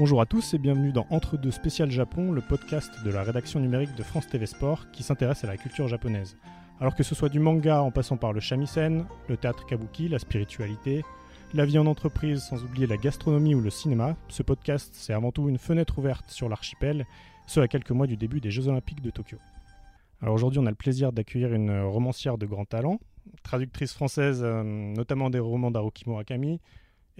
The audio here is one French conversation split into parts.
Bonjour à tous et bienvenue dans Entre deux spécial Japon, le podcast de la rédaction numérique de France TV Sport qui s'intéresse à la culture japonaise. Alors que ce soit du manga en passant par le shamisen, le théâtre kabuki, la spiritualité, la vie en entreprise sans oublier la gastronomie ou le cinéma, ce podcast c'est avant tout une fenêtre ouverte sur l'archipel, ce à quelques mois du début des Jeux Olympiques de Tokyo. Alors aujourd'hui on a le plaisir d'accueillir une romancière de grand talent, traductrice française euh, notamment des romans d'Haruki Murakami,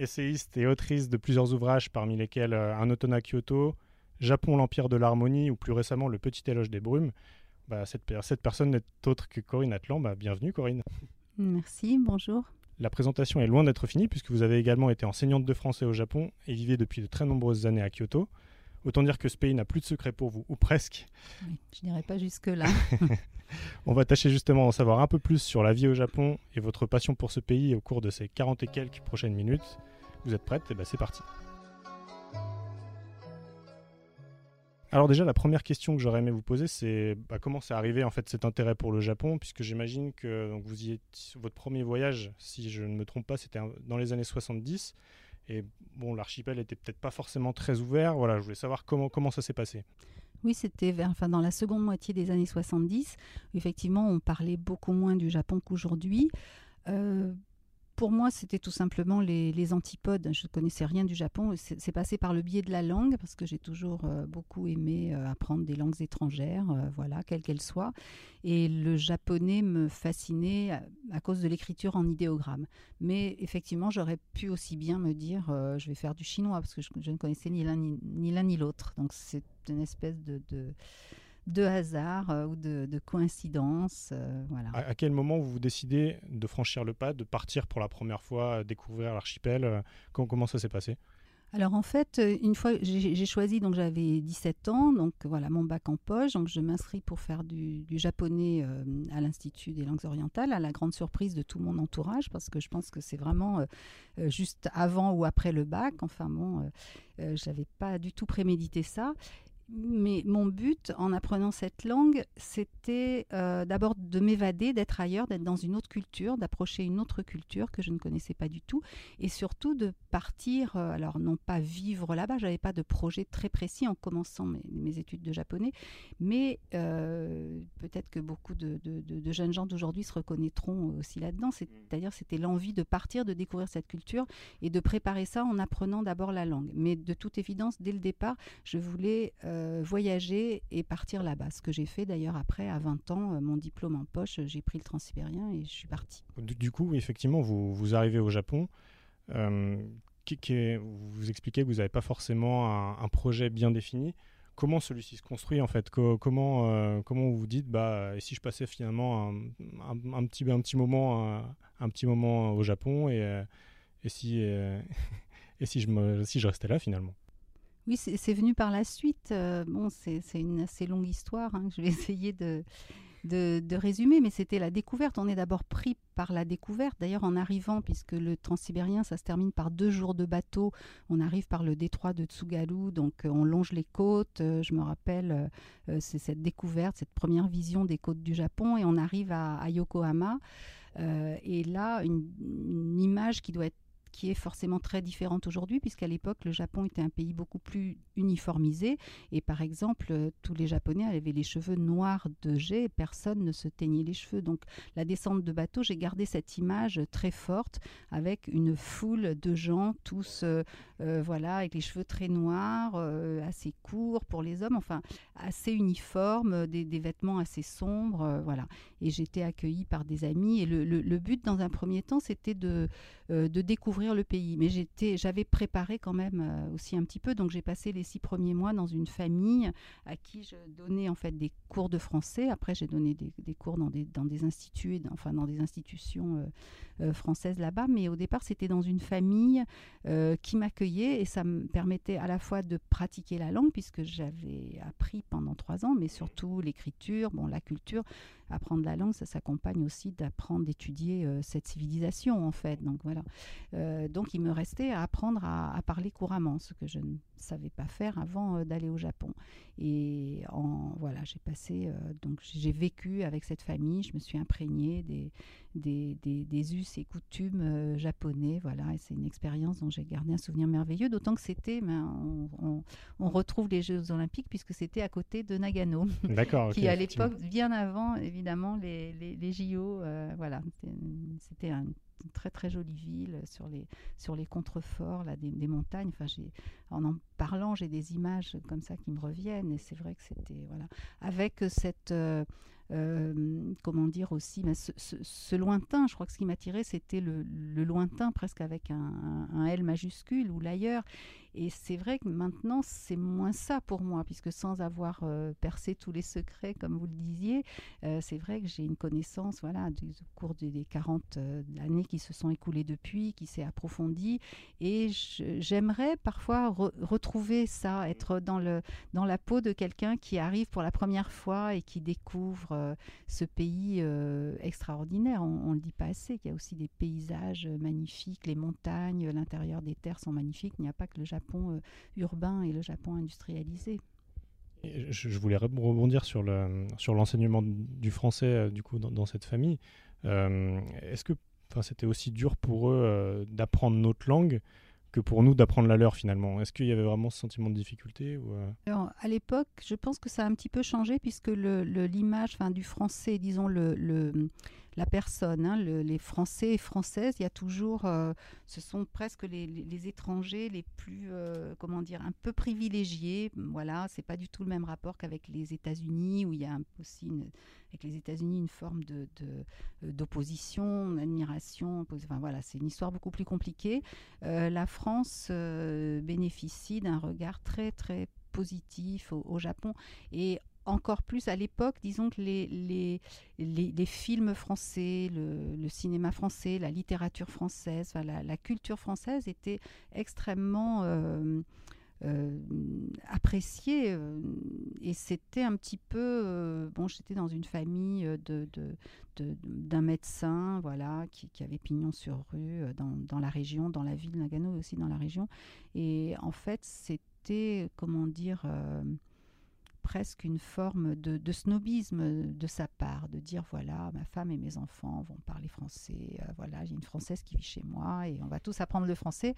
essayiste et autrice de plusieurs ouvrages parmi lesquels euh, Un automne à Kyoto, Japon, l'Empire de l'Harmonie ou plus récemment Le Petit Éloge des Brumes. Bah, cette, cette, personne n'est autre que Corinne Atlan. Bah, bienvenue Corinne. Merci, bonjour. La présentation est loin d'être finie puisque vous avez également été enseignante de français au Japon et vivez depuis de très nombreuses années à Kyoto. Autant dire que ce pays n'a plus de secret pour vous, ou presque. Oui, je n'irai pas jusque-là. On va tâcher justement d'en savoir un peu plus sur la vie au Japon et votre passion pour ce pays au cours de ces 40 et quelques prochaines minutes. Vous êtes prête eh bien c'est parti. Alors déjà, la première question que j'aurais aimé vous poser, c'est bah, comment c'est arrivé en fait cet intérêt pour le Japon, puisque j'imagine que vous y êtes, votre premier voyage, si je ne me trompe pas, c'était dans les années 70. Et bon, l'archipel était peut-être pas forcément très ouvert. Voilà, je voulais savoir comment, comment ça s'est passé. Oui, c'était enfin, dans la seconde moitié des années 70. Effectivement, on parlait beaucoup moins du Japon qu'aujourd'hui. Euh, pour moi, c'était tout simplement les, antipodes. Je ne connaissais rien du Japon. C'est passé par le biais de la langue, parce que j'ai toujours euh, beaucoup aimé euh, apprendre des langues étrangères, euh, voilà, quelles qu'elles soient. Et le japonais me fascinait à, cause de l'écriture en idéogramme. Mais effectivement, j'aurais pu aussi bien me dire, je vais faire du chinois, parce que je, ne connaissais ni l'un ni, l'autre. Donc c'est une espèce de hasard euh, ou de, coïncidence. Euh, voilà. À, quel moment vous décidez de franchir le pas, de partir pour la première fois, euh, découvrir l'archipel comment, comment ça s'est passé? Alors en fait, une fois j'ai choisi, donc j'avais 17 ans, donc voilà mon bac en poche, donc je m'inscris pour faire du, japonais à l'Institut des langues orientales, à la grande surprise de tout mon entourage, parce que je pense que c'est vraiment juste avant ou après le bac. Enfin bon, je n'avais pas du tout prémédité ça mais mon but en apprenant cette langue, c'était euh, d'abord de m'évader, d'être ailleurs, d'être dans une autre culture, d'approcher une autre culture que je ne connaissais pas du tout, et surtout de partir, euh, alors non pas vivre là-bas, j'avais pas de projet très précis en commençant mes, études de japonais, mais euh, peut-être que beaucoup de, de jeunes gens d'aujourd'hui se reconnaîtront aussi là-dedans, c'est-à-dire c'était l'envie de partir, de découvrir cette culture et de préparer ça en apprenant d'abord la langue. Mais de toute évidence, dès le départ, je voulais euh, voyager et partir là-bas. Ce que j'ai fait d'ailleurs après, à 20 ans, euh, mon diplôme en poche, j'ai pris le transsibérien et je suis parti. Du, coup, effectivement, vous, vous arrivez au Japon. Euh, qui, vous expliquez que vous n'avez pas forcément un, projet bien défini. Comment celui-ci se construit en fait? Comment comment vous vous dites bah et si je passais finalement un, petit un petit moment un, petit moment au Japon et, si et si je si je restais là finalement? Oui, c'est venu par la suite. Euh, bon, c'est une assez longue histoire. Hein, je vais essayer de, résumer, mais c'était la découverte. On est d'abord pris par la découverte. D'ailleurs, en arrivant, puisque le transsibérien, ça se termine par deux jours de bateau, on arrive par le détroit de Tsugaru, donc euh, on longe les côtes. Euh, je me rappelle, c'est cette découverte, cette première vision des côtes du Japon, et on arrive à, Yokohama. et là, une image qui doit être qui est forcément très différente aujourd'hui, puisqu'à l'époque, le Japon était un pays beaucoup plus uniformisé. Et par exemple, euh, tous les Japonais avaient les cheveux noirs de jet, et personne ne se teignait les cheveux. Donc la descente de bateau, j'ai gardé cette image très forte, avec une foule de gens, tous euh, euh, voilà, avec les cheveux très noirs, assez courts pour les hommes, enfin assez uniformes, des, vêtements assez sombres. voilà. Et j'étais accueillie par des amis. Et le, but, dans un premier temps, c'était de, de découvrir le pays. Mais j'étais, j'avais préparé quand même euh, aussi un petit peu. Donc j'ai passé les six premiers mois dans une famille à qui je donnais en fait des cours de français. Après j'ai donné des, cours dans des, dans des instituts, enfin dans des institutions euh, euh, françaises là-bas. Mais au départ c'était dans une famille qui m'accueillait et ça me permettait à la fois de pratiquer la langue puisque j'avais appris pendant trois ans, mais surtout l'écriture, bon la culture. Apprendre la langue, ça s'accompagne aussi d'apprendre, d'étudier cette civilisation en fait. Donc voilà. Euh, donc il me restait à apprendre à, parler couramment, ce que je ne savais pas faire avant euh, d'aller au Japon. Et en, voilà, j'ai passé, euh, donc j'ai vécu avec cette famille, je me suis imprégnée des, des, des, us et coutumes japonais. Voilà, et c'est une expérience dont j'ai gardé un souvenir merveilleux, d'autant que c'était, ben, on, on, retrouve les Jeux Olympiques puisque c'était à côté de Nagano, qui à l'époque, bien avant évidemment les, les, les JO, voilà, c'était un très très jolie ville sur les, sur les contreforts là, des, montagnes. En en parlant, j'ai des images comme ça qui me reviennent et c'est vrai que c'était voilà avec cette euh, euh, comment dire aussi, ce, lointain, je crois que ce qui m'attirait, c'était le, lointain, presque avec un L majuscule ou l'ailleurs. Et c'est vrai que maintenant, c'est moins ça pour moi, puisque sans avoir euh, percé tous les secrets, comme vous le disiez, euh, c'est vrai que j'ai une connaissance, voilà, du, au cours des 40 euh, années qui se sont écoulées depuis, qui s'est approfondie. Et j'aimerais parfois retrouver ça, être dans, le, dans la peau de quelqu'un qui arrive pour la première fois et qui découvre ce pays extraordinaire. On ne le dit pas assez, qu'il y a aussi des paysages magnifiques, les montagnes, l'intérieur des terres sont magnifiques. Il n'y a pas que le Japon Japon euh, urbain et le Japon industrialisé. je, voulais rebondir sur le sur l'enseignement du français euh, du coup dans, cette famille. Euh, est-ce que c'était aussi dur pour eux d'apprendre notre langue que pour nous d'apprendre la leur finalement? Est-ce qu'il y avait vraiment ce sentiment de difficulté ou Alors, À l'époque, je pense que ça a un petit peu changé puisque l'image le, du français, disons le, le la personne. Hein, les Français et Françaises, il y a toujours, euh, ce sont presque les, étrangers les plus, euh, comment dire, un peu privilégiés. Voilà, c'est pas du tout le même rapport qu'avec les États-Unis où il y a aussi avec les États-Unis une forme euh, d'opposition, d'admiration. Enfin voilà, c'est une histoire beaucoup plus compliquée. la France bénéficie d'un regard très très positif au, au Japon et encore plus à l'époque, disons que les, les, les, films français, le, cinéma français, la littérature française, la, culture française était extrêmement euh, euh, appréciée. Euh, et c'était un petit peu... bon, j'étais dans une famille de, d'un médecin voilà, qui, qui, avait pignon sur rue dans, dans, la région, dans la ville de Nagano aussi dans la région. Et en fait, c'était, comment dire presque une forme de, snobisme de sa part, de dire voilà, ma femme et mes enfants vont parler français, euh, voilà, j'ai une Française qui vit chez moi et on va tous apprendre le français.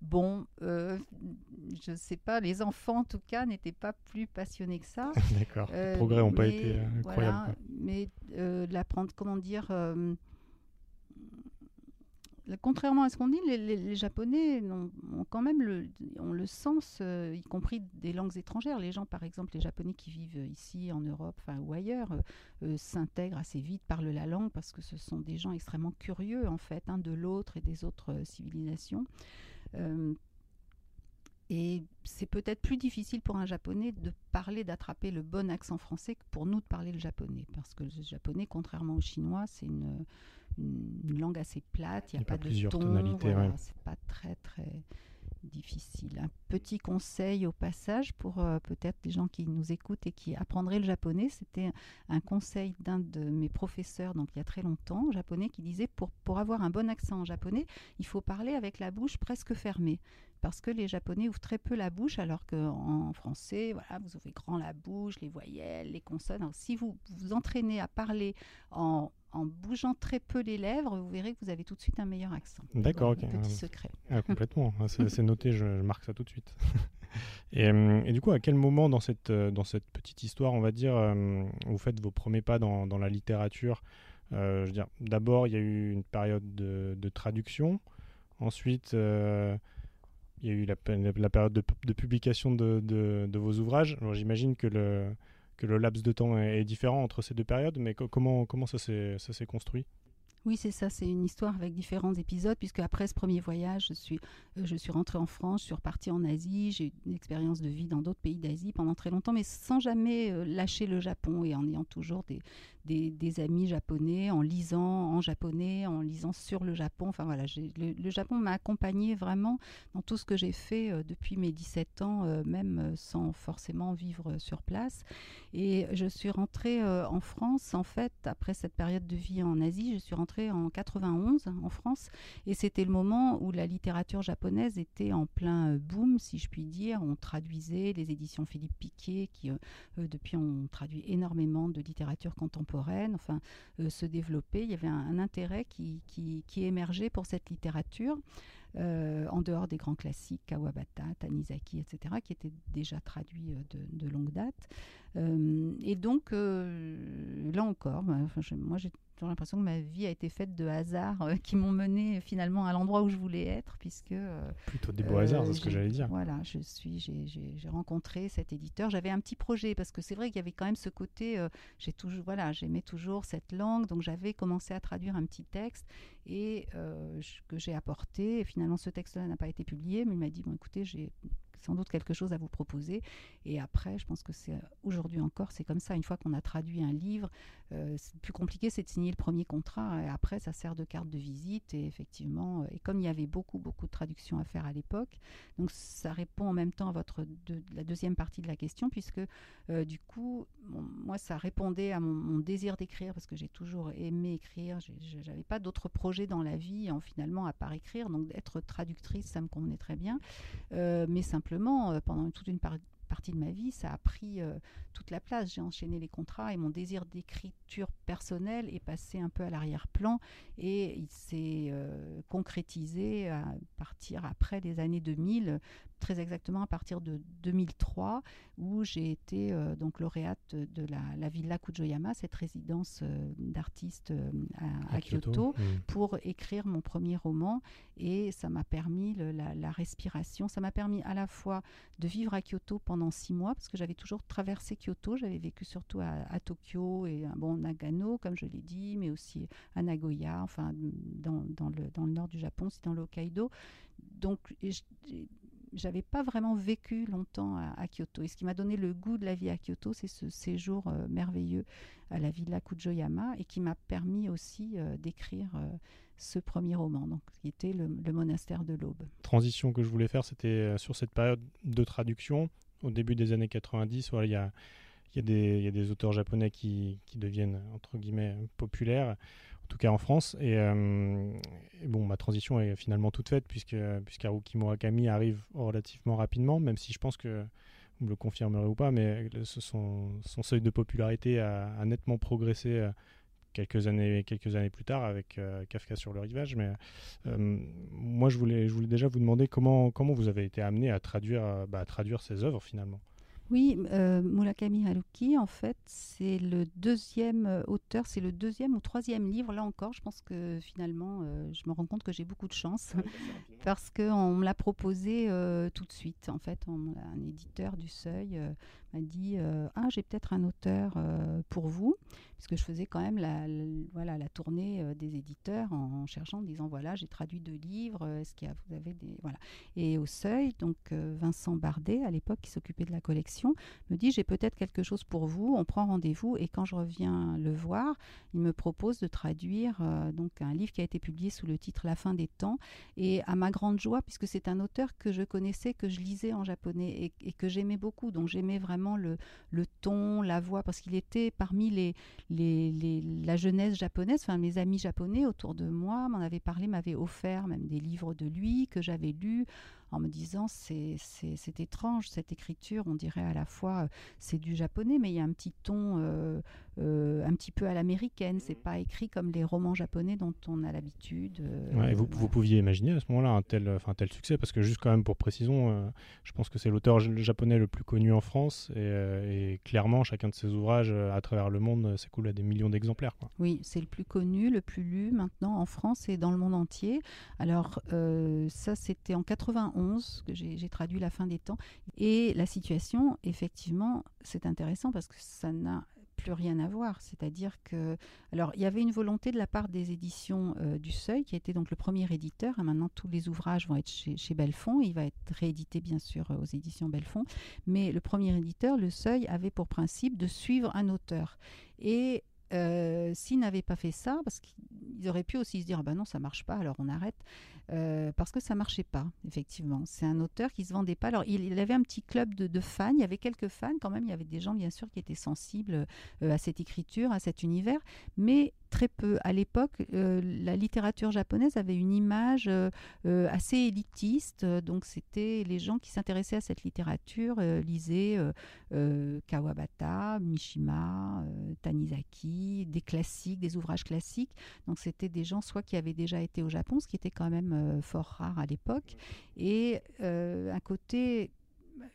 Bon, euh, je ne sais pas, les enfants en tout cas n'étaient pas plus passionnés que ça. D'accord, les euh, progrès n'ont pas été incroyables. mais l'apprendre, comment dire contrairement à ce qu'on dit, les, Japonais ont, quand même le, ont le sens, euh, y compris des langues étrangères. Les gens, par exemple, les Japonais qui vivent ici en Europe ou ailleurs, euh, euh, s'intègrent assez vite, parlent la langue parce que ce sont des gens extrêmement curieux en fait, de l'autre et des autres civilisations. et c'est peut-être plus difficile pour un japonais de parler, d'attraper le bon accent français que pour nous de parler le japonais. Parce que le japonais, contrairement au chinois, c'est une, une, langue assez plate, il n'y a, pas, de ton, c'est pas très très difficile. Un petit conseil au passage pour euh, peut-être les gens qui nous écoutent et qui apprendraient le japonais, c'était un conseil d'un de mes professeurs, donc il y a très longtemps, japonais, qui disait pour, pour avoir un bon accent en japonais, il faut parler avec la bouche presque fermée. Parce que les Japonais ouvrent très peu la bouche, alors qu'en français, voilà, vous ouvrez grand la bouche, les voyelles, les consonnes. si vous vous entraînez à parler en en bougeant très peu les lèvres, vous verrez que vous avez tout de suite un meilleur accent. D'accord, ok. Petit secret. Ah, complètement, ah, c'est noté, je, marque ça tout de suite. Euh, et, du coup, à quel moment dans cette, euh, dans cette petite histoire, on va dire, euh, vous faites vos premiers pas dans, dans la littérature? Je veux dire, d'abord, il y a eu une période de, de traduction. Ensuite, il y a eu la, période de, publication de, vos ouvrages. J'imagine que le laps de temps est, différent entre ces deux périodes, mais comment, comment ça s'est construit? Oui, c'est ça, c'est une histoire avec différents épisodes, puisque après ce premier voyage, je suis, euh, je suis rentrée en France, je suis repartie en Asie, j'ai eu une expérience de vie dans d'autres pays d'Asie pendant très longtemps, mais sans jamais euh, lâcher le Japon et en ayant toujours des, des, amis japonais, en lisant en japonais, en lisant sur le Japon. Enfin voilà, le, Japon m'a accompagnée vraiment dans tout ce que j'ai fait euh, depuis mes 17 ans, euh, même euh, sans forcément vivre sur place. Et je suis rentrée en France, en fait, après cette période de vie en Asie, je suis rentrée en 91 en France. Et c'était le moment où la littérature japonaise était en plein boom, si je puis dire. On traduisait les éditions Philippe Piquet, qui depuis ont traduit énormément de littérature contemporaine enfin, se développer. Il y avait un, intérêt qui, émergeait pour cette littérature. en dehors des grands classiques, Kawabata, Tanizaki, etc., qui étaient déjà traduits de, longue date. Et donc, là encore, bah, moi j'ai j'ai l'impression que ma vie a été faite de hasards euh, qui m'ont mené finalement à l'endroit où je voulais être, puisque euh, plutôt des beaux hasards, c'est ce que j'allais dire. Voilà, je suis, j'ai rencontré cet éditeur. J'avais un petit projet parce que c'est vrai qu'il y avait quand même ce côté. Euh, j'ai toujours, voilà, j'aimais toujours cette langue, donc j'avais commencé à traduire un petit texte et que j'ai apporté. Et finalement, ce texte-là n'a pas été publié, mais il m'a dit bon, écoutez, j'ai sans doute quelque chose à vous proposer. Et après, je pense que c'est aujourd'hui encore, c'est comme ça. Une fois qu'on a traduit un livre, euh, c'est plus compliqué, c'est de signer le premier contrat. Et après, ça sert de carte de visite. Et effectivement, euh, et comme il y avait beaucoup, beaucoup de traductions à faire à l'époque, donc ça répond en même temps à votre la deuxième partie de la question, puisque euh, du coup, moi, ça répondait à mon, désir d'écrire, parce que j'ai toujours aimé écrire. J'avais pas d'autres projets dans la vie, en, finalement, à part écrire. Donc, être traductrice, ça me convenait très bien. mais simplement, pendant toute une partie de ma vie, ça a pris euh, toute la place. J'ai enchaîné les contrats et mon désir d'écriture personnelle est passé un peu à l'arrière-plan et il s'est euh, concrétisé à partir après les années 2000 très exactement à partir de 2003, où j'ai été euh, donc lauréate de la, Villa Kujoyama, cette résidence euh, d'artistes euh, à, Kyoto, pour écrire mon premier roman. Et ça m'a permis la, respiration. Ça m'a permis à la fois de vivre à Kyoto pendant six mois, parce que j'avais toujours traversé Kyoto. J'avais vécu surtout à, Tokyo et à bon, Nagano, comme je l'ai dit, mais aussi à Nagoya, enfin dans, dans, le, dans le nord du Japon, c'est dans le Hokkaido. Donc, j'avais pas vraiment vécu longtemps à, Kyoto. Et ce qui m'a donné le goût de la vie à Kyoto, c'est ce séjour euh, merveilleux à la villa Kujoyama et qui m'a permis aussi euh, d'écrire euh, ce premier roman, donc, qui était le, monastère de l'Aube. Transition que je voulais faire, c'était sur cette période de traduction. Au début des années 90, il y, a, y, y, a, des auteurs japonais qui, qui deviennent, entre guillemets, populaires en tout cas en France. Euh, et, bon, ma transition est finalement toute faite puisque puisqu'Haruki Murakami arrive relativement rapidement, même si je pense que vous me le confirmerez ou pas, mais son, seuil de popularité a, nettement progressé euh, quelques années, quelques années plus tard avec euh, Kafka sur le rivage. Mais moi, je voulais, je voulais déjà vous demander comment, comment vous avez été amené à traduire, bah, à traduire ces œuvres finalement. Oui, euh, Murakami Haruki, en fait, c'est le deuxième euh, auteur, c'est le deuxième ou troisième livre. Là encore, je pense que finalement, euh, je me rends compte que j'ai beaucoup de chance parce qu'on me l'a proposé tout de suite. En fait, un éditeur du Seuil m'a dit Ah, j'ai peut-être un auteur pour vous puisque je faisais quand même la, voilà, la tournée euh, des éditeurs en, cherchant, en disant voilà, j'ai traduit deux livres, euh, est-ce qu'il y a, vous avez des. Voilà. Et au seuil, donc euh, Vincent Bardet, à l'époque, qui s'occupait de la collection, me dit j'ai peut-être quelque chose pour vous, on prend rendez-vous, et quand je reviens le voir, il me propose de traduire donc un livre qui a été publié sous le titre La fin des temps, et à ma grande joie, puisque c'est un auteur que je connaissais, que je lisais en japonais et, que j'aimais beaucoup, donc j'aimais vraiment le, ton, la voix, parce qu'il était parmi les, la jeunesse japonaise, enfin mes amis japonais autour de moi m'en avaient parlé, m'avaient offert même des livres de lui que j'avais lus en me disant c'est, c'est, étrange cette écriture, on dirait à la fois euh, c'est du japonais, mais il y a un petit ton euh, euh, un petit peu à l'américaine, c'est pas écrit comme les romans japonais dont on a l'habitude. et vous, vous, pouviez imaginer à ce moment-là un tel, succès, parce que juste quand même pour précision, je pense que c'est l'auteur japonais le plus connu en France, et, clairement chacun de ses ouvrages à travers le monde s'écoule à des millions d'exemplaires. Oui, c'est le plus connu, le plus lu maintenant en France et dans le monde entier. Alors ça c'était en 91 que j'ai traduit La fin des temps. Et la situation, effectivement, c'est intéressant parce que ça n'a plus rien à voir. C'est-à-dire que, alors, il y avait une volonté de la part des éditions euh, du Seuil, qui était donc le premier éditeur. maintenant, tous les ouvrages vont être chez, chez Belfond. Il va être réédité, bien sûr, aux éditions Belfond. Mais le premier éditeur, le Seuil, avait pour principe de suivre un auteur. Et euh, s'ils n'avaient pas fait ça, parce qu'ils auraient pu aussi se dire, ah ben non, ça marche pas, alors on arrête. Euh, parce que ça marchait pas, effectivement. C'est un auteur qui se vendait pas. Alors, il, avait un petit club de, fans, il y avait quelques fans quand même, il y avait des gens, bien sûr, qui étaient sensibles euh, à cette écriture, à cet univers, mais très peu. À l'époque, euh, la littérature japonaise avait une image euh, euh, assez élitiste. Donc, c'était les gens qui s'intéressaient à cette littérature lisaient Kawabata, Mishima, Tanizaki, des classiques, des ouvrages classiques. Donc, c'était des gens soit qui avaient déjà été au Japon, ce qui était quand même fort rare à l'époque, et un côté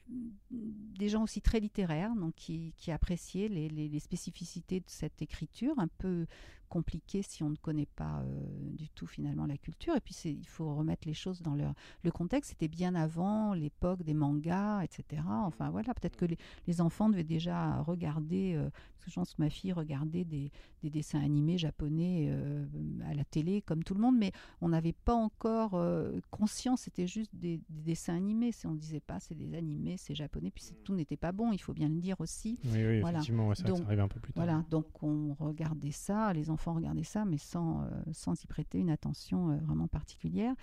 des gens aussi très littéraires, donc qui, appréciaient les, spécificités de cette écriture, un peu compliqué si on ne connaît pas euh, du tout finalement la culture. Et puis il faut remettre les choses dans leur, le contexte. C'était bien avant l'époque des mangas, etc. Enfin voilà, peut-être que les, enfants devaient déjà regarder, euh, parce que je pense que ma fille regardait des, dessins animés japonais euh, à la télé comme tout le monde, mais on n'avait pas encore conscience, c'était juste des, dessins animés. Si on ne disait pas c'est des animés, c'est japonais, puis tout n'était pas bon, il faut bien le dire aussi. Oui, oui effectivement, ça, arrivait un peu plus tard. Voilà, donc on regardait ça, les enfants enfants regarder ça, mais sans, euh, sans y prêter une attention euh, vraiment particulière.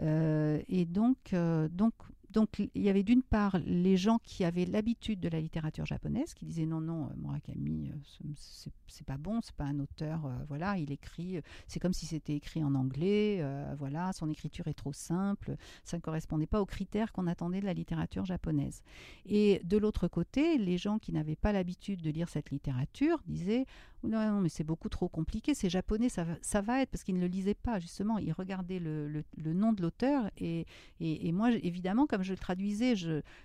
Euh, et donc, donc donc il y avait d'une part les gens qui avaient l'habitude de la littérature japonaise, qui disaient non, non, Murakami, c'est pas bon, c'est pas un auteur, voilà, il écrit, c'est comme si c'était écrit en anglais, voilà, son écriture est trop simple, ça ne correspondait pas aux critères qu'on attendait de la littérature japonaise. Et de l'autre côté, les gens qui n'avaient pas l'habitude de lire cette littérature disaient non, mais c'est beaucoup trop compliqué. C'est japonais, ça ça va être parce qu'ils ne le lisaient pas justement. Ils regardaient le, le, nom de l'auteur et, et, moi, évidemment, comme je le traduisais,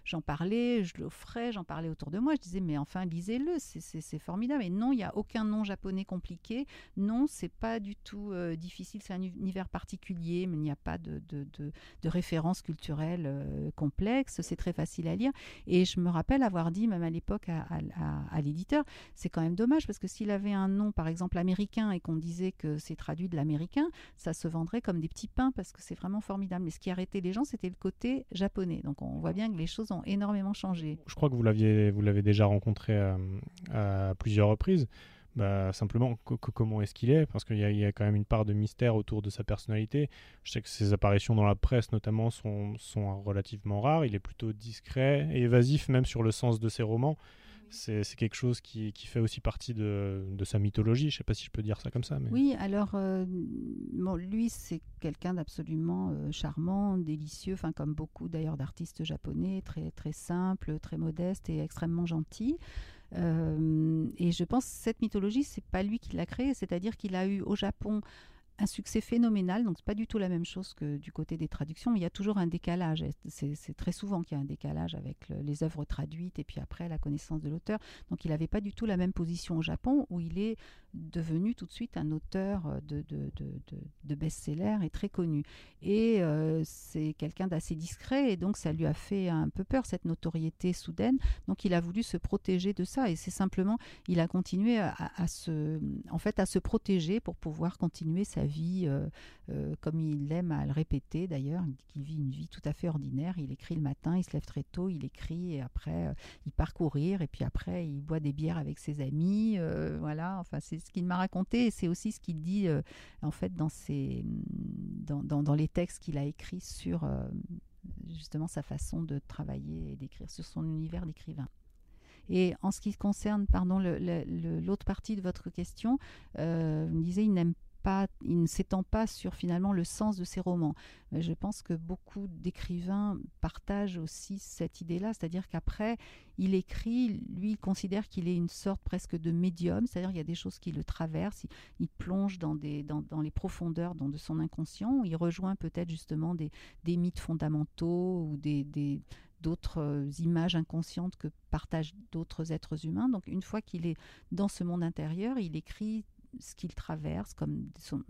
j'en parlais, je l'offrais, j'en parlais autour de moi. Je disais, mais enfin, lisez-le, c'est formidable. Et non, il n'y a aucun nom japonais compliqué. Non, c'est pas du tout euh, difficile. C'est un univers particulier, mais il n'y a pas de, de, de, de références culturelles euh, complexes. C'est très facile à lire. Et je me rappelle avoir dit, même à l'époque, à l'éditeur, c'est quand même dommage parce que s'il avait un nom, par exemple, américain et qu'on disait que c'est traduit de l'américain, ça se vendrait comme des petits pains parce que c'est vraiment formidable. Mais ce qui arrêtait les gens, c'était le côté japonais. Donc on voit bien que les choses ont énormément changé. Je crois que vous l'aviez, vous l'avez déjà rencontré à, plusieurs reprises. Bah, simplement, comment est-ce qu'il est? Parce qu'il y, a quand même une part de mystère autour de sa personnalité. Je sais que ses apparitions dans la presse, notamment, sont, sont relativement rares. Il est plutôt discret et évasif, même sur le sens de ses romans c'est quelque chose qui, fait aussi partie de, sa mythologie. Je ne sais pas si je peux dire ça comme ça. Mais... Oui, alors euh, lui, c'est quelqu'un d'absolument euh, charmant, délicieux, enfin comme beaucoup d'ailleurs d'artistes japonais, très, très simple, très modeste et extrêmement gentil. Euh, et je pense que cette mythologie, c'est pas lui qui l'a créée, c'est-à-dire qu'il a eu au Japon un succès phénoménal. Donc, c'est pas du tout la même chose que du côté des traductions, mais il y a toujours un décalage. C'est très souvent qu'il y a un décalage avec les œuvres traduites et puis après la connaissance de l'auteur. Donc, il n'avait pas du tout la même position au Japon où il est devenu tout de suite un auteur de, de, de, best-seller et très connu. Et euh, c'est quelqu'un d'assez discret et donc ça lui a fait un peu peur, cette notoriété soudaine. Donc il a voulu se protéger de ça et c'est simplement, il a continué à, se, en fait, à se protéger pour pouvoir continuer sa vie euh, comme il aime à le répéter d'ailleurs. Qu'il vit une vie tout à fait ordinaire. Il écrit le matin, il se lève très tôt, il écrit et après il part courir et puis après il boit des bières avec ses amis. voilà, enfin c'est ce qu'il m'a raconté et c'est aussi ce qu'il dit euh, en fait dans, ses, dans, dans, les textes qu'il a écrits sur euh, justement sa façon de travailler et d'écrire, sur son univers d'écrivain. Et en ce qui concerne, pardon, l'autre partie de votre question, euh, vous me disiez, il n'aime il ne s'étend pas sur finalement le sens de ses romans. Mais je pense que beaucoup d'écrivains partagent aussi cette idée-là, c'est-à-dire qu'après, il écrit, lui, il considère qu'il est une sorte presque de médium, c'est-à-dire qu'il y a des choses qui le traversent, il, plonge dans, des, dans, dans, les profondeurs de son inconscient, il rejoint peut-être justement des, des, mythes fondamentaux ou des, des d'autres images inconscientes que partagent d'autres êtres humains. Donc une fois qu'il est dans ce monde intérieur, il écrit ce qu'il traverse, comme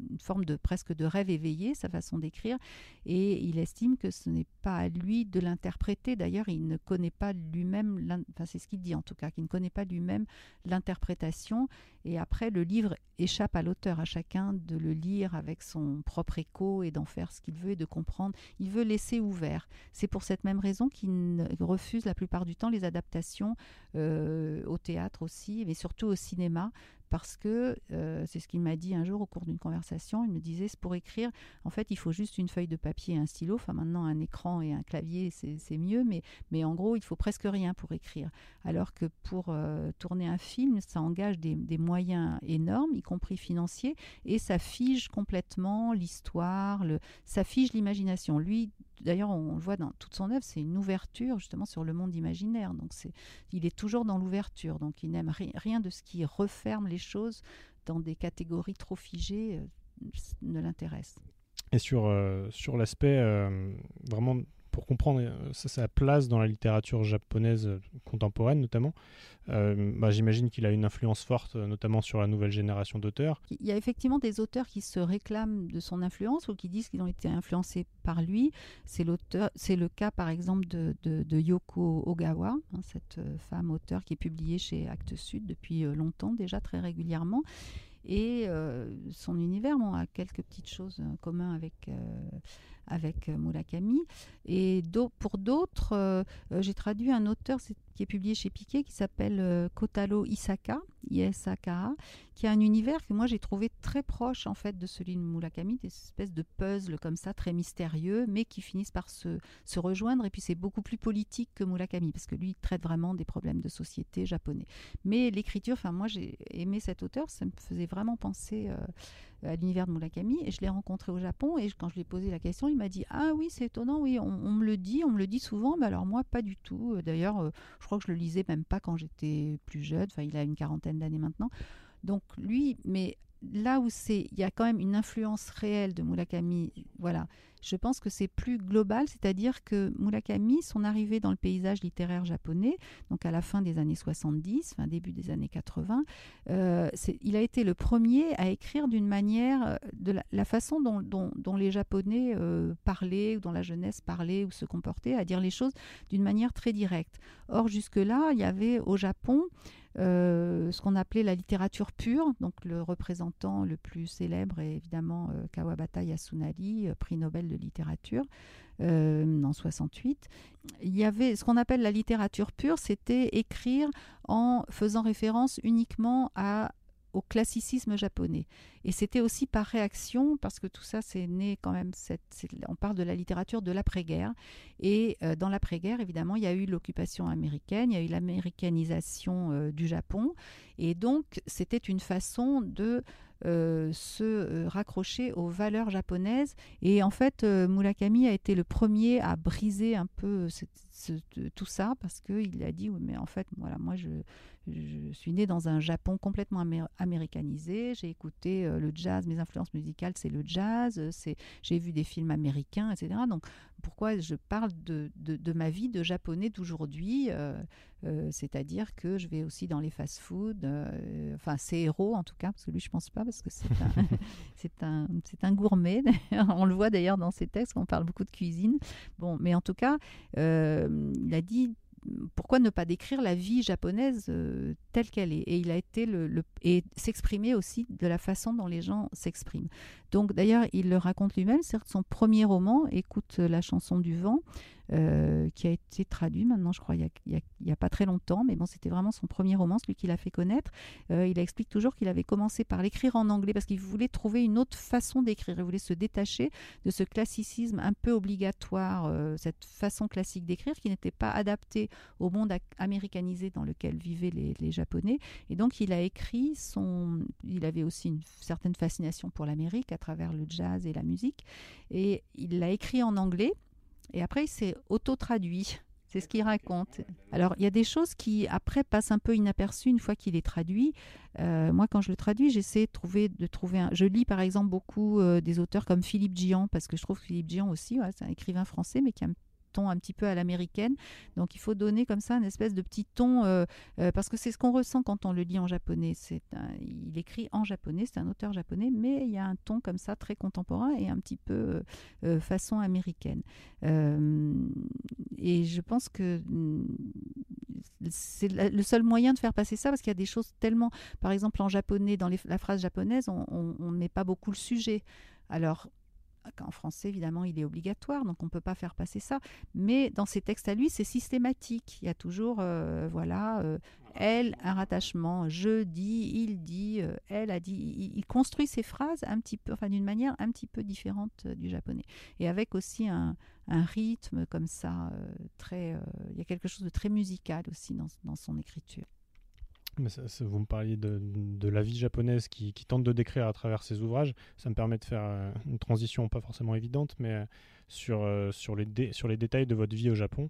une forme de presque de rêve éveillé, sa façon d'écrire, et il estime que ce n'est pas à lui de l'interpréter. D'ailleurs, il ne connaît pas lui-même, enfin c'est ce qu'il dit en tout cas, qu'il ne connaît pas lui-même l'interprétation, et après le livre échappe à l'auteur, à chacun de le lire avec son propre écho et d'en faire ce qu'il veut et de comprendre. Il veut laisser ouvert. C'est pour cette même raison qu'il refuse la plupart du temps les adaptations euh, au théâtre aussi, mais surtout au cinéma, parce que euh, c'est ce qu'il m'a dit un jour au cours d'une conversation. Il me disait, pour écrire, en fait, il faut juste une feuille de papier et un stylo. Enfin, maintenant, un écran et un clavier, c'est mieux, mais, mais en gros, il faut presque rien pour écrire. Alors que pour euh, tourner un film, ça engage des, des, moyens énormes, y compris financiers, et ça fige complètement l'histoire, ça fige l'imagination. Lui, d'ailleurs, on le voit dans toute son œuvre, c'est une ouverture justement sur le monde imaginaire. Donc, c'est, il est toujours dans l'ouverture. Donc, il n'aime rien de ce qui referme les choses dans des catégories trop figées euh, ne l'intéresse. Et sur, euh, sur l'aspect euh, vraiment pour comprendre euh, sa place dans la littérature japonaise euh, contemporaine notamment. Euh, bah, j'imagine qu'il a une influence forte, notamment sur la nouvelle génération d'auteurs. Il y a effectivement des auteurs qui se réclament de son influence ou qui disent qu'ils ont été influencés par lui. C'est le cas par exemple de, Yoko Ogawa, hein, cette femme auteure qui est publiée chez Actes Sud depuis longtemps déjà, très régulièrement. Et son univers a quelques petites choses en commun avec avec euh, Murakami. Et pour d'autres, euh, euh, j'ai traduit un auteur qui est publié chez Piquet qui s'appelle Kotaro Isaka, Isaka, qui a un univers que moi j'ai trouvé très proche en fait de celui de Murakami, des espèces de puzzles comme ça très mystérieux, mais qui finissent par se, rejoindre. Et puis c'est beaucoup plus politique que Murakami parce que lui traite vraiment des problèmes de société japonais. Mais l'écriture, enfin moi j'ai aimé cet auteur, ça me faisait vraiment penser à l'univers de Murakami et je l'ai rencontré au Japon et quand je lui ai posé la question, il m'a dit ah oui c'est étonnant, oui on, me le dit, on me le dit souvent, mais alors moi pas du tout. Euh, d'ailleurs, euh, je crois que je le lisais même pas quand j'étais plus jeune. Enfin, il a une quarantaine d'années maintenant. Donc lui, mais là où c'est, il y a quand même une influence réelle de Murakami. Voilà, je pense que c'est plus global, c'est-à-dire que Murakami, son arrivée dans le paysage littéraire japonais, donc à la fin des années 70, fin début des années 80, euh, il a été le premier à écrire d'une manière, euh, de la, façon dont, les Japonais euh, parlaient, ou dont la jeunesse parlait ou se comportait, à dire les choses d'une manière très directe. Or, jusque-là, il y avait au Japon euh, ce qu'on appelait la littérature pure. Donc le représentant le plus célèbre est évidemment euh, Kawabata Yasunari, euh, prix Nobel de littérature en 68. Il y avait ce qu'on appelle la littérature pure, c'était écrire en faisant référence uniquement à au classicisme japonais. Et c'était aussi par réaction, parce que tout ça, c'est né quand même, on parle de la littérature de l'après-guerre. Et euh, dans l'après-guerre, évidemment, il y a eu l'occupation américaine, il y a eu l'américanisation euh, du Japon. Et donc, c'était une façon de euh, se raccrocher aux valeurs japonaises. Et en fait, Murakami a été le premier à briser un peu tout ça, parce qu'il a dit, oui, mais en fait, voilà, moi, je suis née dans un Japon complètement américanisé. J'ai écouté euh, le jazz, mes influences musicales, c'est le jazz. Euh, j'ai vu des films américains, etc. Donc, pourquoi je parle de, ma vie de japonais d'aujourd'hui euh, C'est-à-dire que je vais aussi dans les fast-foods, enfin, c'est héros en tout cas, parce que lui, je pense pas, parce que c'est un, gourmet. on le voit d'ailleurs dans ses textes, on parle beaucoup de cuisine. Bon, mais en tout cas, il a dit pourquoi ne pas décrire la vie japonaise euh, telle qu'elle est? Et il a été le, et s'exprimer aussi de la façon dont les gens s'expriment. Donc d'ailleurs, il le raconte lui-même. C'est son premier roman, Écoute la chanson du vent. Euh, qui a été traduit maintenant, je crois, il n'y a, pas très longtemps, mais bon, c'était vraiment son premier roman, celui qui l'a fait connaître. Euh, il explique toujours qu'il avait commencé par l'écrire en anglais parce qu'il voulait trouver une autre façon d'écrire. Il voulait se détacher de ce classicisme un peu obligatoire, euh, cette façon classique d'écrire qui n'était pas adaptée au monde américanisé dans lequel vivaient les, Japonais. Et donc, il a écrit son. Il avait aussi une certaine fascination pour l'Amérique travers le jazz et la musique. Et il l'a écrit en anglais. Et après, il s'est auto-traduit. C'est ce qu'il raconte. Alors, il y a des choses qui, après, passent un peu inaperçues une fois qu'il est traduit. Euh, moi, quand je le traduis, j'essaie de trouver, de trouver un... Je lis, par exemple, beaucoup euh, des auteurs comme Philippe Gian, parce que je trouve Philippe Gian aussi, c'est un écrivain français, mais qui a ton un petit peu à l'américaine. Donc il faut donner comme ça une espèce de petit ton, euh, euh, parce que c'est ce qu'on ressent quand on le lit en japonais. C'est il écrit en japonais, c'est un auteur japonais, mais il y a un ton comme ça très contemporain et un petit peu euh, façon américaine. et je pense que mm, c'est le seul moyen de faire passer ça, parce qu'il y a des choses tellement, par exemple en japonais, dans la phrase japonaise, on ne met pas beaucoup le sujet. Alors en français, évidemment, il est obligatoire, donc on ne peut pas faire passer ça. Mais dans ses textes à lui, c'est systématique. Il y a toujours, euh, voilà, euh, elle, un rattachement, je dis, il dit, euh, elle a dit. Il, construit ses phrases un petit peu, enfin d'une manière un petit peu différente du japonais. Et avec aussi un, rythme comme ça, très. il y a quelque chose de très musical aussi dans son écriture vous me parliez de, la vie japonaise qui, tente de décrire à travers ses ouvrages. Ça me permet de faire euh, une transition pas forcément évidente, mais euh, sur, euh, sur, les, détails de votre vie au Japon.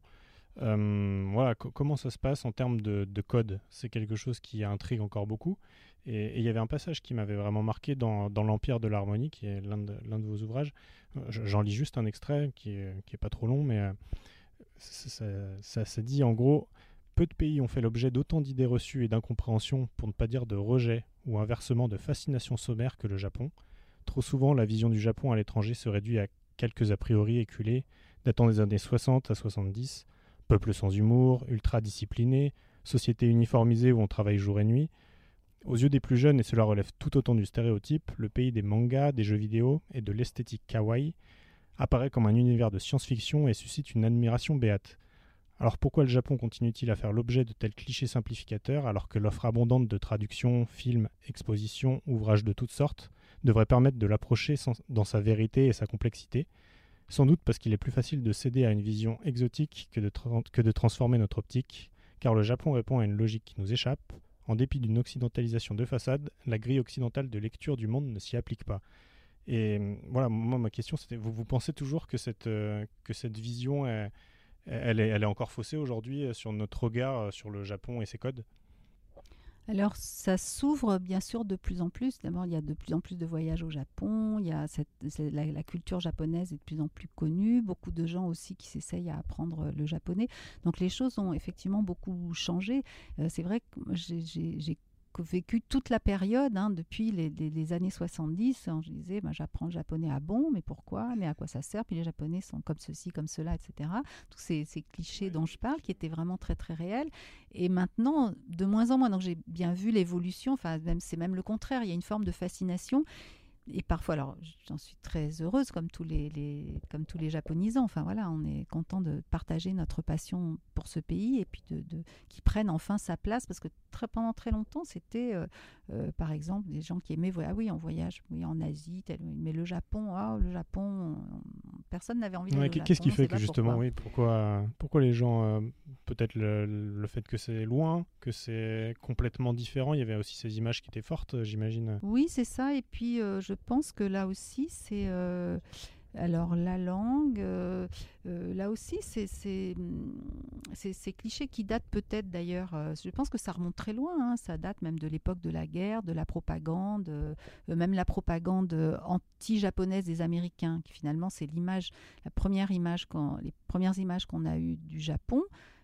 voilà, comment ça se passe en termes de, code? C'est quelque chose qui intrigue encore beaucoup. Et il y avait un passage qui m'avait vraiment marqué dans, l'Empire de l'harmonie, qui est l'un de, vos ouvrages. J'en lis juste un extrait qui est, qui est pas trop long, mais ça dit en gros peu de pays ont fait l'objet d'autant d'idées reçues et d'incompréhension, pour ne pas dire de rejet ou inversement de fascination sommaire que le Japon. Trop souvent, la vision du Japon à l'étranger se réduit à quelques a priori éculés, datant des années 60 à 70, peuple sans humour, ultra discipliné, société uniformisée où on travaille jour et nuit. Aux yeux des plus jeunes, et cela relève tout autant du stéréotype, le pays des mangas, des jeux vidéo et de l'esthétique kawaii apparaît comme un univers de science-fiction et suscite une admiration béate. Alors pourquoi le Japon continue-t-il à faire l'objet de tels clichés simplificateurs alors que l'offre abondante de traductions, films, expositions, ouvrages de toutes sortes devrait permettre de l'approcher dans sa vérité et sa complexité? Sans doute parce qu'il est plus facile de céder à une vision exotique que de, transformer notre optique, car le Japon répond à une logique qui nous échappe. En dépit d'une occidentalisation de façade, la grille occidentale de lecture du monde ne s'y applique pas. Et voilà, moi ma question c'était, vous, vous pensez toujours que cette, euh, que cette vision est elle est, elle est encore faussée aujourd'hui euh, sur notre regard euh, sur le Japon et ses codes? Alors, ça s'ouvre bien sûr de plus en plus. D'abord, il y a de plus en plus de voyages au Japon. Il y a la, culture japonaise est de plus en plus connue. Beaucoup de gens aussi qui s'essayent à apprendre le japonais. Donc, les choses ont effectivement beaucoup changé. Euh, c'est vrai que j'ai vécu toute la période, hein, depuis les, années 70. Hein, je disais, ben, j'apprends le japonais à bon, mais pourquoi Mais à quoi ça sert Puis les japonais sont comme ceci, comme cela, etc. Tous ces, clichés dont je parle, qui étaient vraiment très, très réels. Et maintenant, de moins en moins, donc j'ai bien vu l'évolution, enfin, même, c'est même le contraire, il y a une forme de fascination et parfois, alors j'en suis très heureuse, comme tous les, comme tous les japonisants. Enfin voilà, on est content de partager notre passion pour ce pays et puis de, de qui prenne enfin sa place parce que très, pendant très longtemps, c'était euh, euh, par exemple des gens qui aimaient, ah oui, on voyage oui, en Asie, mais le Japon, ah, le Japon, personne n'avait envie d'aller Qu'est-ce qui fait que justement, pourquoi. oui, pourquoi, pourquoi les gens, euh, peut-être le, fait que c'est loin, que c'est complètement différent, il y avait aussi ces images qui étaient fortes, j'imagine. Oui, c'est ça, et puis je pense que là aussi, c'est... Alors la langue, euh, euh, là aussi, c'est ces clichés qui datent peut-être d'ailleurs, euh, je pense que ça remonte très loin, hein. ça date même de l'époque de la guerre, de la propagande, même la propagande anti-japonaise des Américains, qui finalement c'est l'image, la première image, les premières images qu'on a eues du Japon,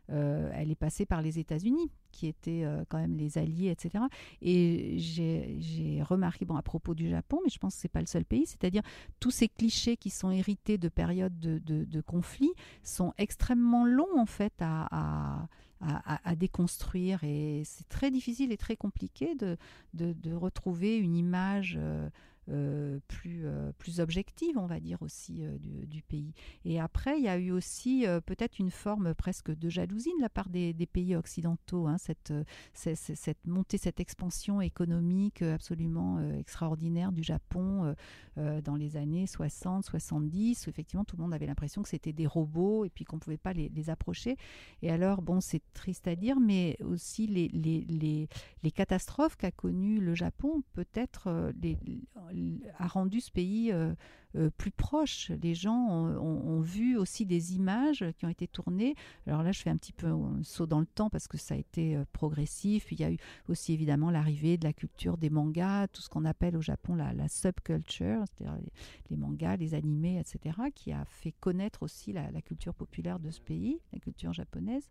euh, elle est passée par les États-Unis, qui étaient euh, quand même les alliés, etc. Et j'ai remarqué, bon, à propos du Japon, mais je pense que ce n'est pas le seul pays, c'est-à-dire tous ces clichés qui sont hérités de périodes de, de, conflits sont extrêmement longs, en fait, à, déconstruire. Et c'est très difficile et très compliqué de, retrouver une image. Euh, plus, euh, plus objective, on va dire aussi, euh, du, pays. Et après, il y a eu aussi peut-être une forme presque de jalousie de la part des, pays occidentaux, hein, cette, cette, montée, cette expansion économique absolument extraordinaire du Japon dans les années 60, 70, où effectivement tout le monde avait l'impression que c'était des robots et puis qu'on ne pouvait pas les, approcher. Et alors, bon, c'est triste à dire, mais aussi les, les, les, les catastrophes qu'a connues le Japon, peut-être les a rendu ce pays euh, euh, plus proche. Les gens ont, vu aussi des images qui ont été tournées. Alors là, je fais un petit peu un saut dans le temps parce que ça a été euh, progressif. Il y a eu aussi évidemment l'arrivée de la culture des mangas, tout ce qu'on appelle au Japon la, subculture, c'est-à-dire les, mangas, les animés, etc., qui a fait connaître aussi la, culture populaire de ce pays, la culture japonaise.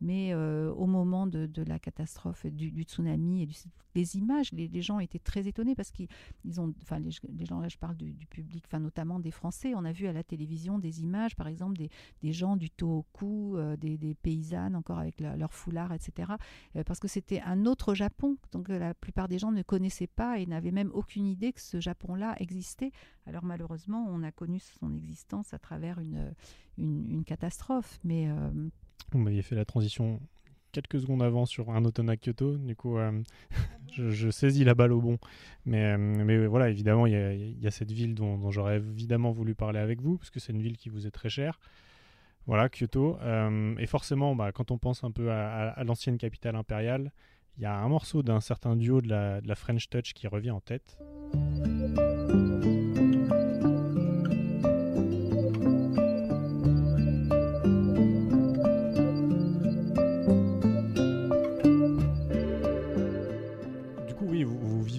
mais au moment de, la catastrophe du, tsunami et des images, les, gens étaient très étonnés parce qu'ils ont, enfin les, gens là, je parle du, public, enfin notamment des Français. On a vu à la télévision des images, par exemple, des, des gens du Tohoku, euh, des, des, paysannes encore avec leur foulard, etc. Euh, parce que c'était un autre Japon, donc la plupart des gens ne connaissaient pas et n'avaient même aucune idée que ce Japon-là existait. Alors malheureusement, on a connu son existence à travers une, une, catastrophe. Mais vous m'aviez fait la transition quelques secondes avant sur un à Kyoto. Du coup, euh, je, saisis la balle au bon. Mais, euh, mais voilà, évidemment, il y, a cette ville dont, j'aurais évidemment voulu parler avec vous, parce que c'est une ville qui vous est très chère. Voilà, Kyoto. Euh, et forcément, bah, quand on pense un peu à, l'ancienne capitale impériale, il y a un morceau d'un certain duo de la French Touch qui revient en tête.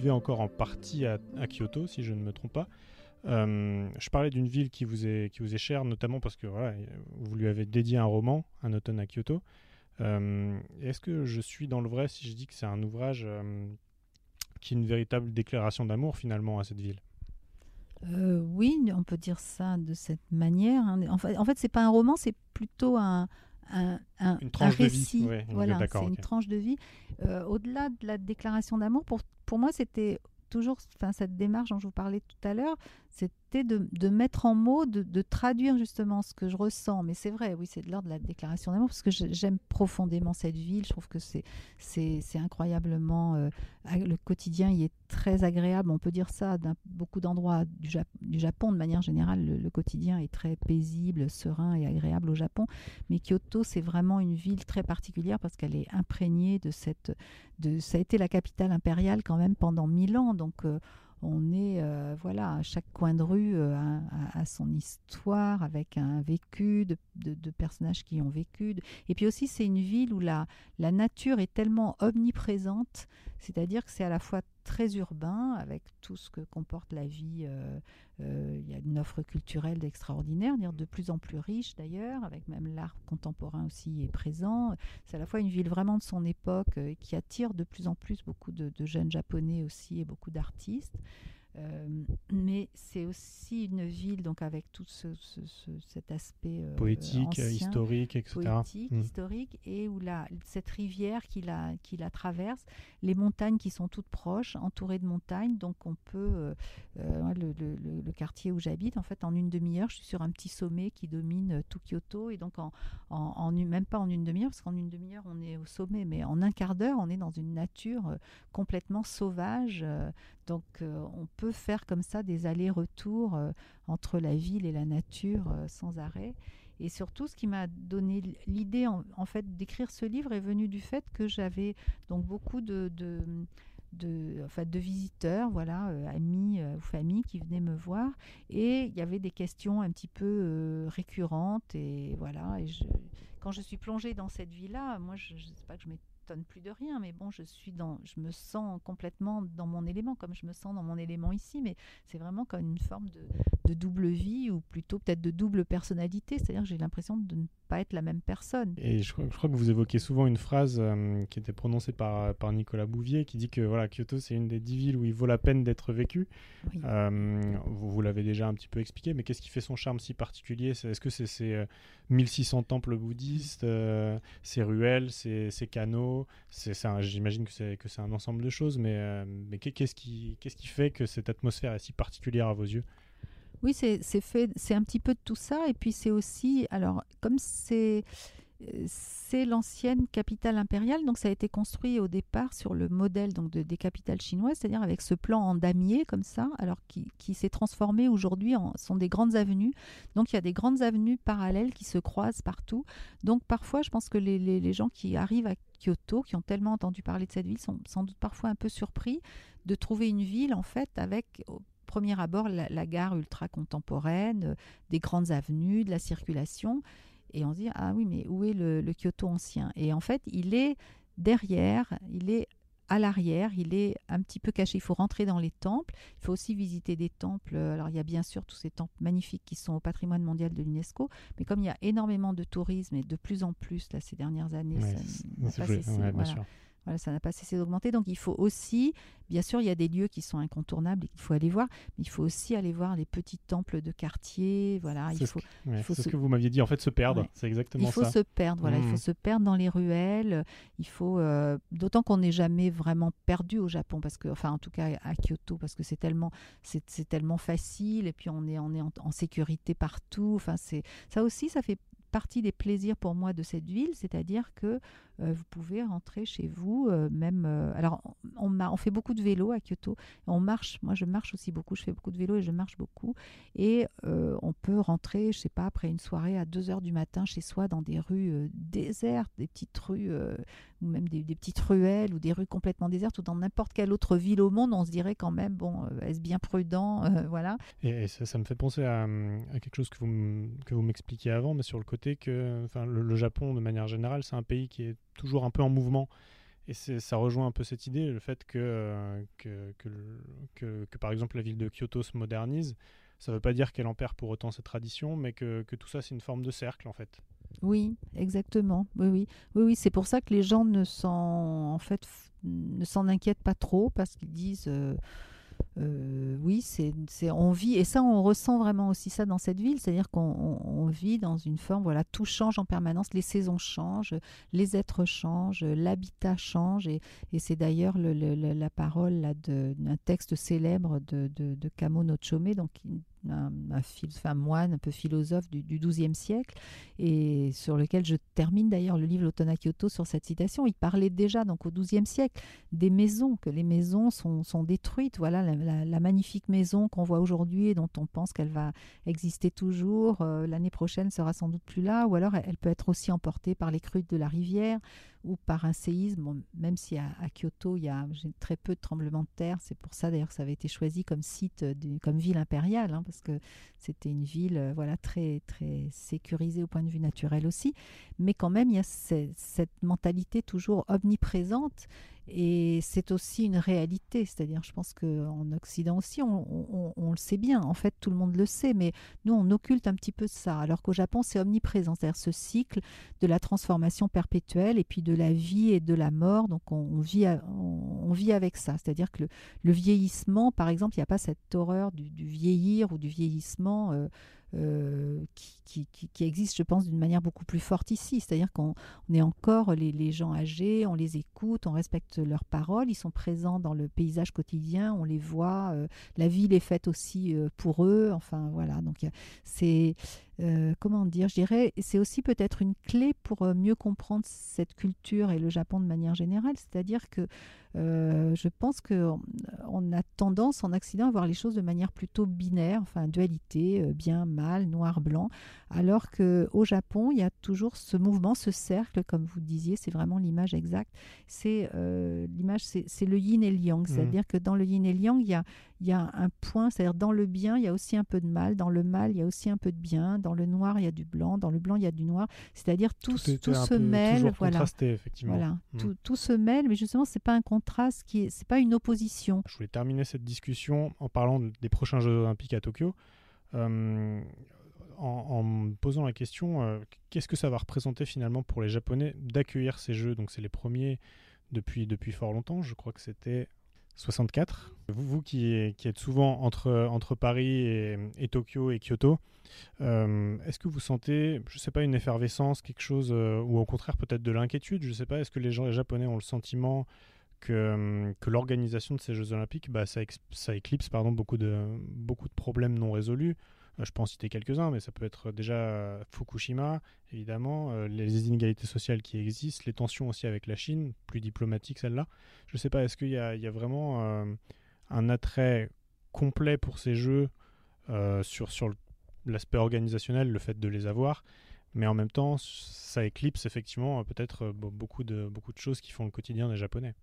Encore en partie à, Kyoto, si je ne me trompe pas. Euh, je parlais d'une ville qui vous, est, qui vous est chère, notamment parce que voilà, vous lui avez dédié un roman, Un automne à Kyoto. Euh, est-ce que je suis dans le vrai si je dis que c'est un ouvrage euh, qui est une véritable déclaration d'amour finalement à cette ville? Oui, on peut dire ça de cette manière. Hein. En fait, en fait c'est pas un roman, c'est plutôt un, un, une tranche récit. De vie. voilà, c'est une tranche de vie. Au-delà de la déclaration d'amour, pour, pour moi, c'était toujours enfin, cette démarche dont je vous parlais tout à l'heure, de, mettre en mots, de, traduire justement ce que je ressens. Mais c'est vrai, oui, c'est de l'ordre de la déclaration d'amour, parce que j'aime profondément cette ville. Je trouve que c'est, incroyablement... Euh, le quotidien y est très agréable. On peut dire ça dans beaucoup d'endroits du, Japon. De manière générale, le, quotidien est très paisible, serein et agréable au Japon. Mais Kyoto, c'est vraiment une ville très particulière parce qu'elle est imprégnée de cette... Ça a été la capitale impériale quand même pendant mille ans. Donc... Euh, on est, euh, voilà, chaque coin de rue euh, à, son histoire, avec un vécu de, personnages qui ont vécu. Et puis aussi, c'est une ville où la, la nature est tellement omniprésente, c'est-à-dire que c'est à la fois très urbain, avec tout ce que comporte la vie. Euh, euh, il y a une offre culturelle extraordinaire, de plus en plus riche d'ailleurs, avec même l'art contemporain aussi est présent. C'est à la fois une ville vraiment de son époque euh, qui attire de plus en plus beaucoup de, de jeunes japonais aussi et beaucoup d'artistes. Euh, mais c'est aussi une ville donc avec tout ce, cet aspect euh, poétique, historique, etc. Poétique, mmh. historique, et où la, cette rivière qui la, qui la traverse, les montagnes qui sont toutes proches, entourées de montagnes, donc on peut, euh, le, le, quartier où j'habite, en fait, en une demi-heure, je suis sur un petit sommet qui domine tout Kyoto, et donc en, en, même pas en une demi-heure, parce qu'en une demi-heure on est au sommet, mais en un quart d'heure on est dans une nature complètement sauvage, donc on peut faire comme ça des allers-retours euh, entre la ville et la nature euh, sans arrêt. Et surtout, ce qui m'a donné l'idée en, fait d'écrire ce livre est venu du fait que j'avais donc beaucoup de, de de, enfin, de visiteurs, voilà, euh, amis ou familles qui venaient me voir. Et il y avait des questions un petit peu récurrentes. Et voilà, et je, quand je suis plongée dans cette vie-là, moi, je sais pas que je m'étais tonne plus de rien, mais bon, je suis dans, je me sens complètement dans mon élément, comme je me sens dans mon élément ici, mais c'est vraiment comme une forme de, de double vie ou plutôt peut-être de double personnalité, c'est-à-dire que j'ai l'impression de ne pas être la même personne. Et je, crois que vous évoquez souvent une phrase euh, qui était prononcée par, par Nicolas Bouvier qui dit que voilà, Kyoto c'est une des dix villes où il vaut la peine d'être vécu. Euh, vous, vous l'avez déjà un petit peu expliqué, mais qu'est-ce qui fait son charme si particulier? Est-ce que c'est ces 1600 euh, temples bouddhistes, ces ruelles, ces, ces canaux J'imagine que c'est un ensemble de choses, mais, mais qu'est-ce qui, qu'est-ce qui fait que cette atmosphère est si particulière à vos yeux? Oui, c'est fait, c'est un petit peu de tout ça. Et puis c'est aussi, alors comme c'est c'est l'ancienne capitale impériale, donc ça a été construit au départ sur le modèle donc de, des capitales chinoises, c'est-à-dire avec ce plan en damier comme ça, alors qui, qui s'est transformé aujourd'hui en sont des grandes avenues. Donc il y a des grandes avenues parallèles qui se croisent partout. Donc parfois, je pense que les, les, les gens qui arrivent à Kyoto, qui ont tellement entendu parler de cette ville, sont sans doute parfois un peu surpris de trouver une ville en fait avec premier abord la, gare ultra contemporaine, euh, des grandes avenues, de la circulation. Et on se dit, ah oui, mais où est le, Kyoto ancien? Et en fait, il est derrière, il est à l'arrière, il est un petit peu caché. Il faut rentrer dans les temples. Il faut aussi visiter des temples. Alors, il y a bien sûr tous ces temples magnifiques qui sont au patrimoine mondial de l'UNESCO. Mais comme il y a énormément de tourisme et de plus en plus, là, ces dernières années, ça, voilà, ça n'a pas cessé d'augmenter. Donc il faut aussi, bien sûr, il y a des lieux qui sont incontournables et qu'il faut aller voir, mais il faut aussi aller voir les petits temples de quartier. Voilà, il faut. C'est ce que vous m'aviez dit, en fait, se perdre. C'est exactement ça. Il faut se perdre. Voilà, il faut mmh. se perdre dans les ruelles. Il faut, euh, d'autant qu'on n'est jamais vraiment perdu au Japon, parce que, enfin, en tout cas à Kyoto, parce que c'est tellement, c'est tellement facile et puis on est, on est en, en sécurité partout. Enfin, c'est ça aussi, ça fait partie des plaisirs pour moi de cette ville, c'est-à-dire que vous pouvez rentrer chez vous, euh, même. Euh, alors, on, on, fait beaucoup de vélo à Kyoto. On marche. Moi, je marche aussi beaucoup. Je fais beaucoup de vélo et je marche beaucoup. Et on peut rentrer, je sais pas, après une soirée à 2 heures du matin chez soi dans des rues désertes, des petites rues, ou même des, petites ruelles, ou des rues complètement désertes, ou dans n'importe quelle autre ville au monde. On se dirait quand même, bon, est-ce bien prudent Voilà. Et, ça, me fait penser à, quelque chose que vous, m'expliquiez avant, mais sur le côté que enfin, le Japon, de manière générale, c'est un pays qui est toujours un peu en mouvement. Et ça rejoint un peu cette idée, le fait que, que, que, que, par exemple la ville de Kyoto se modernise. Ça ne veut pas dire qu'elle en perd pour autant ses traditions, mais que, tout ça c'est une forme de cercle en fait. Oui, exactement. Oui, oui, oui. C'est pour ça que les gens ne s'en en fait inquiètent pas trop parce qu'ils disent. Euh, euh, oui, c'est, on vit, et ça, on ressent vraiment aussi ça dans cette ville, c'est-à-dire qu'on vit dans une forme, voilà, tout change en permanence, les saisons changent, les êtres changent, l'habitat change, et, c'est d'ailleurs la parole d'un texte célèbre de, de, de Kamo no Chome, donc un, moine un peu philosophe du, XIIe siècle, et sur lequel je termine d'ailleurs le livre L'automne à Kyoto sur cette citation. Il parlait déjà donc au XIIe siècle des maisons, que les maisons sont, sont détruites. Voilà la, magnifique maison qu'on voit aujourd'hui et dont on pense qu'elle va exister toujours. Euh, l'année prochaine sera sans doute plus là, ou alors elle peut être aussi emportée par les crues de la rivière ou par un séisme, même si à, Kyoto, il y a très peu de tremblements de terre. C'est pour ça d'ailleurs que ça avait été choisi comme site, comme ville impériale, hein, parce que c'était une ville euh, voilà, très, très sécurisée au point de vue naturel aussi. Mais quand même, il y a cette mentalité toujours omniprésente et c'est aussi une réalité, c'est-à-dire je pense qu'en Occident aussi, on, le sait bien, en fait tout le monde le sait, mais nous on occulte un petit peu ça, alors qu'au Japon c'est omniprésent, c'est-à-dire ce cycle de la transformation perpétuelle et puis de la vie et de la mort, donc on, vit, avec ça, c'est-à-dire que le, vieillissement, par exemple, il n'y a pas cette horreur du, vieillir ou du vieillissement. Euh, euh, qui, qui, existe, je pense, d'une manière beaucoup plus forte ici. C'est-à-dire qu'on est encore les, gens âgés, on les écoute, on respecte leurs paroles, ils sont présents dans le paysage quotidien, on les voit, euh, la ville est faite aussi euh, pour eux. Enfin, voilà. Donc, c'est. Comment dire, je dirais, c'est aussi peut-être une clé pour mieux comprendre cette culture et le Japon de manière générale. C'est-à-dire que euh, je pense qu'on on a tendance en Occident à voir les choses de manière plutôt binaire, enfin dualité, euh, bien, mal, noir, blanc, alors qu'au Japon, il y a toujours ce mouvement, ce cercle, comme vous disiez, c'est vraiment l'image exacte. C'est euh, l'image, c'est le yin et le yang, mmh. c'est-à-dire que dans le yin et le yang, il y a, il y a un point, c'est-à-dire dans le bien, il y a aussi un peu de mal, dans le mal, il y a aussi un peu de bien, dans le noir, il y a du blanc, dans le blanc, il y a du noir, c'est-à-dire tout, tout, se mêle, voilà. Effectivement. Voilà, mmh. tout, tout, se mêle, mais justement, c'est pas un contraste, qui est, c'est pas une opposition. Je voulais terminer cette discussion en parlant des prochains Jeux Olympiques à Tokyo. Euh, en, me posant la question, euh, qu'est-ce que ça va représenter finalement pour les Japonais d'accueillir ces Jeux? Donc c'est les premiers depuis, depuis fort longtemps, je crois que c'était 64. Vous, vous qui, êtes souvent entre, entre Paris et, Tokyo et Kyoto, euh, est-ce que vous sentez, je ne sais pas, une effervescence, quelque chose, euh, ou au contraire peut-être de l'inquiétude Je ne sais pas, est-ce que les, gens, les Japonais ont le sentiment que, que l'organisation de ces Jeux Olympiques, bah, ça, ça, éclipse pardon, beaucoup, de, beaucoup de problèmes non résolus euh, je peux en citer quelques-uns, mais ça peut être déjà euh, Fukushima, évidemment, euh, les inégalités sociales qui existent, les tensions aussi avec la Chine, plus diplomatiques celle-là. Je ne sais pas, est-ce qu'il y, y, a vraiment un attrait complet pour ces jeux sur, sur l'aspect organisationnel, le fait de les avoir, mais en même temps, ça éclipse effectivement peut-être beaucoup de, beaucoup de choses qui font le quotidien des Japonais?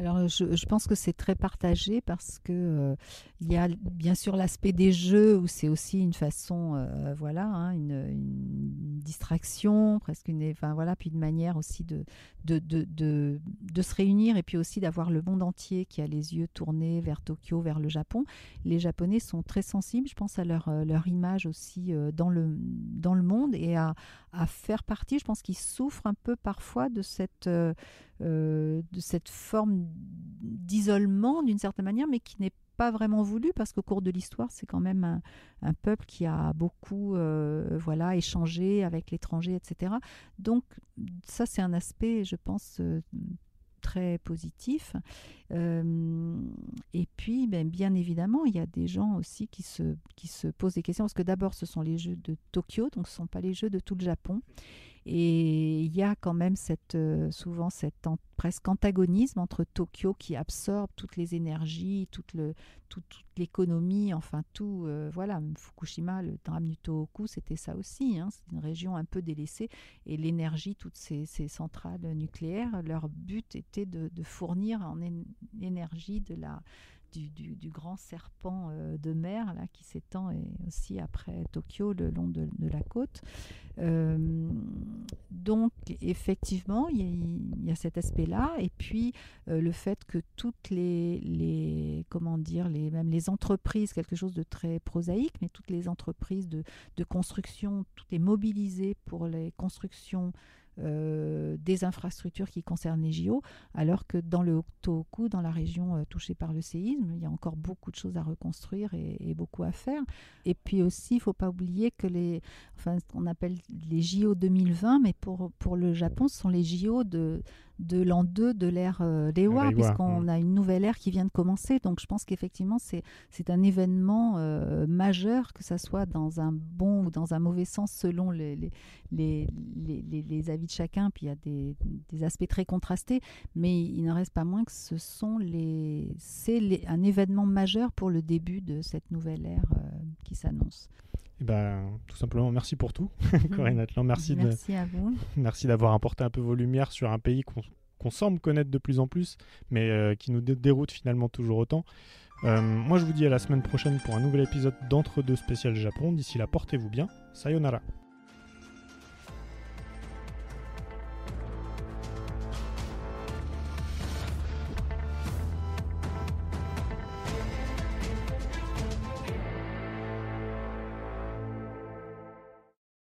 Alors, je, pense que c'est très partagé parce que euh, il y a bien sûr l'aspect des jeux où c'est aussi une façon, euh, voilà, hein, une, distraction, presque une, voilà, puis une manière aussi de de, de, de, se réunir et puis aussi d'avoir le monde entier qui a les yeux tournés vers Tokyo, vers le Japon. Les Japonais sont très sensibles, je pense, à leur, euh, leur image aussi dans le dans le monde et à, à faire partie. Je pense qu'ils souffrent un peu parfois de cette de cette forme d'isolement d'une certaine manière, mais qui n'est pas vraiment voulu parce qu'au cours de l'histoire, c'est quand même un, peuple qui a beaucoup voilà, échangé avec l'étranger, etc. Donc ça, c'est un aspect, je pense, très positif. Euh, et puis, ben, bien évidemment, il y a des gens aussi qui se, qui se posent des questions, parce que d'abord, ce sont les Jeux de Tokyo, donc ce ne sont pas les Jeux de tout le Japon. Et il y a quand même cette, euh, souvent cet presque antagonisme entre Tokyo qui absorbe toutes les énergies, toute, l'économie, enfin tout. Euh, voilà, Fukushima, le drame du Tohoku, c'était ça aussi. Hein, c'est une région un peu délaissée. Et l'énergie, toutes ces, centrales nucléaires, leur but était de fournir en énergie de la du, grand serpent euh, de mer qui s'étend aussi après Tokyo le long de, la côte. Euh, donc effectivement, il y, a cet aspect-là. Et puis euh, le fait que toutes les, les, comment dire, les, même entreprises, quelque chose de très prosaïque, mais toutes les entreprises de, de construction, tout est mobilisé pour les constructions euh, des infrastructures qui concernent les JO, alors que dans le Tohoku, dans la région euh, touchée par le séisme, il y a encore beaucoup de choses à reconstruire et, beaucoup à faire. Et puis aussi, il ne faut pas oublier que les, enfin, ce qu'on appelle les JO 2020, mais pour, pour le Japon, ce sont les JO de de l'an 2 de l'ère euh, Reiwa, puisqu'on a une nouvelle ère qui vient de commencer. Donc je pense qu'effectivement, c'est, un événement euh, majeur, que ça soit dans un bon ou dans un mauvais sens, selon les, les, les, les, avis de chacun. Puis il y a des, des, aspects très contrastés, mais il n'en reste pas moins que ce sont les, c'est un événement majeur pour le début de cette nouvelle ère euh, qui s'annonce. Eh ben, tout simplement, merci pour tout, Corinne Atlan. Merci, merci à vous. Merci d'avoir apporté un peu vos lumières sur un pays qu'on semble connaître de plus en plus, mais euh, qui nous déroute finalement toujours autant. Euh, moi, je vous dis à la semaine prochaine pour un nouvel épisode d'Entre deux spécial Japon. D'ici là, portez-vous bien. Sayonara.